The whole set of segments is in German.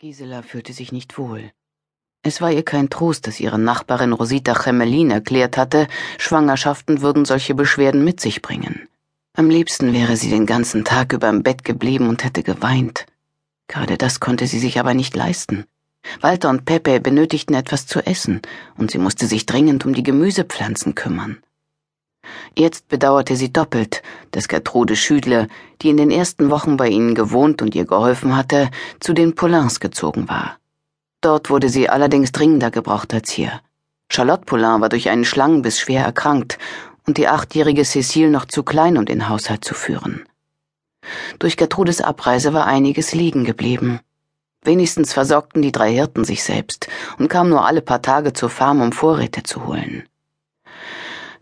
Gisela fühlte sich nicht wohl. Es war ihr kein Trost, dass ihre Nachbarin Rosita Chemelin erklärt hatte, Schwangerschaften würden solche Beschwerden mit sich bringen. Am liebsten wäre sie den ganzen Tag über im Bett geblieben und hätte geweint. Gerade das konnte sie sich aber nicht leisten. Walter und Pepe benötigten etwas zu essen, und sie musste sich dringend um die Gemüsepflanzen kümmern. Jetzt bedauerte sie doppelt, dass Gertrude Schüdle, die in den ersten Wochen bei ihnen gewohnt und ihr geholfen hatte, zu den Poulains gezogen war. Dort wurde sie allerdings dringender gebraucht als hier. Charlotte Poulain war durch einen Schlangenbiss schwer erkrankt und die achtjährige Cécile noch zu klein, um den Haushalt zu führen. Durch Gertrudes Abreise war einiges liegen geblieben. Wenigstens versorgten die drei Hirten sich selbst und kamen nur alle paar Tage zur Farm, um Vorräte zu holen.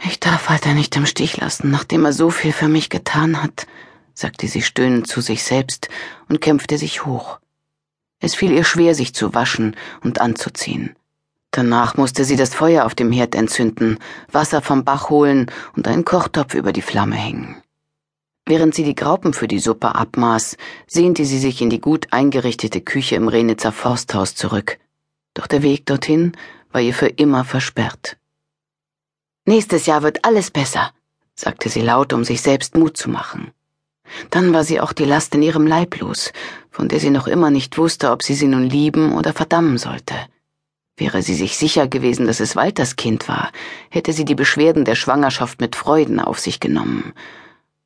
Ich darf Walter nicht im Stich lassen, nachdem er so viel für mich getan hat, sagte sie stöhnend zu sich selbst und kämpfte sich hoch. Es fiel ihr schwer, sich zu waschen und anzuziehen. Danach musste sie das Feuer auf dem Herd entzünden, Wasser vom Bach holen und einen Kochtopf über die Flamme hängen. Während sie die Graupen für die Suppe abmaß, sehnte sie sich in die gut eingerichtete Küche im Renitzer Forsthaus zurück. Doch der Weg dorthin war ihr für immer versperrt. Nächstes Jahr wird alles besser, sagte sie laut, um sich selbst Mut zu machen. Dann war sie auch die Last in ihrem Leib los, von der sie noch immer nicht wusste, ob sie sie nun lieben oder verdammen sollte. Wäre sie sich sicher gewesen, dass es Walters Kind war, hätte sie die Beschwerden der Schwangerschaft mit Freuden auf sich genommen.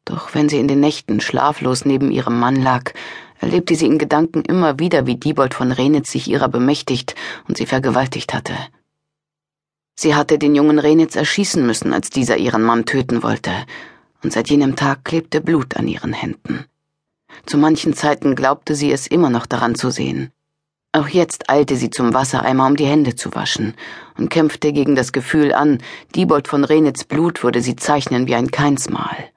Doch wenn sie in den Nächten schlaflos neben ihrem Mann lag, erlebte sie in Gedanken immer wieder, wie Diebold von Renitz sich ihrer bemächtigt und sie vergewaltigt hatte. Sie hatte den jungen Renitz erschießen müssen, als dieser ihren Mann töten wollte, und seit jenem Tag klebte Blut an ihren Händen. Zu manchen Zeiten glaubte sie es immer noch daran zu sehen. Auch jetzt eilte sie zum Wassereimer, um die Hände zu waschen, und kämpfte gegen das Gefühl an, Diebold von Renitz Blut würde sie zeichnen wie ein Keinsmal.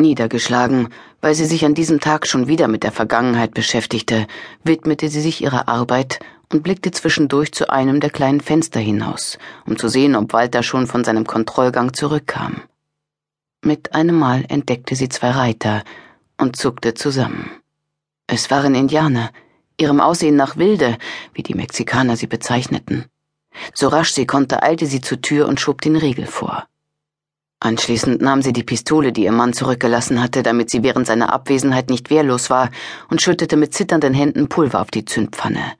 Niedergeschlagen, weil sie sich an diesem Tag schon wieder mit der Vergangenheit beschäftigte, widmete sie sich ihrer Arbeit und blickte zwischendurch zu einem der kleinen Fenster hinaus, um zu sehen, ob Walter schon von seinem Kontrollgang zurückkam. Mit einem Mal entdeckte sie zwei Reiter und zuckte zusammen. Es waren Indianer, ihrem Aussehen nach Wilde, wie die Mexikaner sie bezeichneten. So rasch sie konnte, eilte sie zur Tür und schob den Riegel vor. Anschließend nahm sie die Pistole, die ihr Mann zurückgelassen hatte, damit sie während seiner Abwesenheit nicht wehrlos war, und schüttete mit zitternden Händen Pulver auf die Zündpfanne.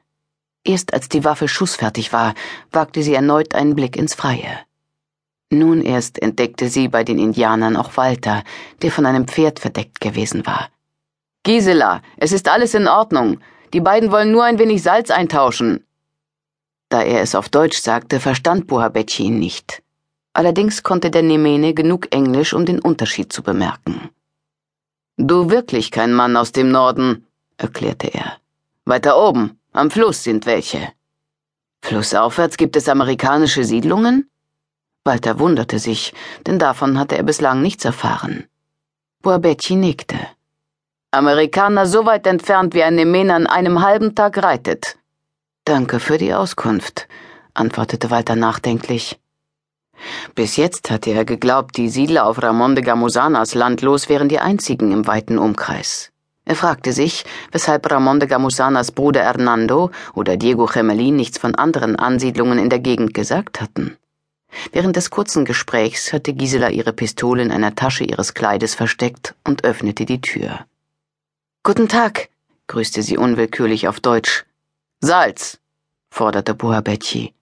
Erst als die Waffe schussfertig war, wagte sie erneut einen Blick ins Freie. Nun erst entdeckte sie bei den Indianern auch Walter, der von einem Pferd verdeckt gewesen war. Gisela, es ist alles in Ordnung. Die beiden wollen nur ein wenig Salz eintauschen. Da er es auf Deutsch sagte, verstand Buhabetschi ihn nicht. Allerdings konnte der Nemene genug Englisch, um den Unterschied zu bemerken. Du wirklich kein Mann aus dem Norden, erklärte er. Weiter oben, am Fluss sind welche. Flussaufwärts gibt es amerikanische Siedlungen? Walter wunderte sich, denn davon hatte er bislang nichts erfahren. Boabecci nickte. Amerikaner so weit entfernt wie ein Nemen an einem halben Tag reitet. Danke für die Auskunft, antwortete Walter nachdenklich. Bis jetzt hatte er geglaubt, die Siedler auf Ramon de Gamusanas landlos wären die einzigen im weiten Umkreis. Er fragte sich, weshalb Ramon de Gamusanas Bruder Hernando oder Diego Gemelin nichts von anderen Ansiedlungen in der Gegend gesagt hatten. Während des kurzen Gesprächs hatte Gisela ihre Pistole in einer Tasche ihres Kleides versteckt und öffnete die Tür. Guten Tag, grüßte sie unwillkürlich auf Deutsch. Salz, forderte Boabecci.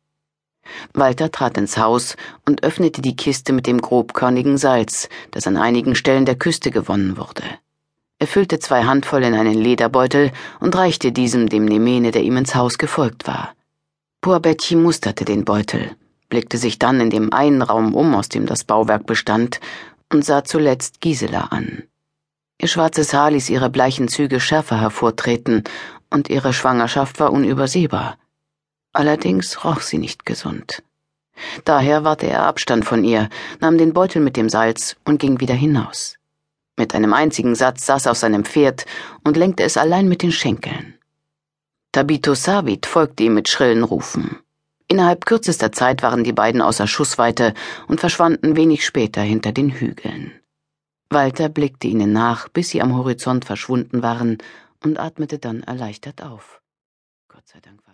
Walter trat ins Haus und öffnete die Kiste mit dem grobkörnigen Salz, das an einigen Stellen der Küste gewonnen wurde. Er füllte zwei Handvoll in einen Lederbeutel und reichte diesem dem Nemene, der ihm ins Haus gefolgt war. Puabecci musterte den Beutel, blickte sich dann in dem einen Raum um, aus dem das Bauwerk bestand, und sah zuletzt Gisela an. Ihr schwarzes Haar ließ ihre bleichen Züge schärfer hervortreten, und ihre Schwangerschaft war unübersehbar. Allerdings roch sie nicht gesund. Daher warte er Abstand von ihr, nahm den Beutel mit dem Salz und ging wieder hinaus. Mit einem einzigen Satz saß auf seinem Pferd und lenkte es allein mit den Schenkeln. Tabito Savit folgte ihm mit schrillen Rufen. Innerhalb kürzester Zeit waren die beiden außer Schussweite und verschwanden wenig später hinter den Hügeln. Walter blickte ihnen nach, bis sie am Horizont verschwunden waren, und atmete dann erleichtert auf. Gott sei Dank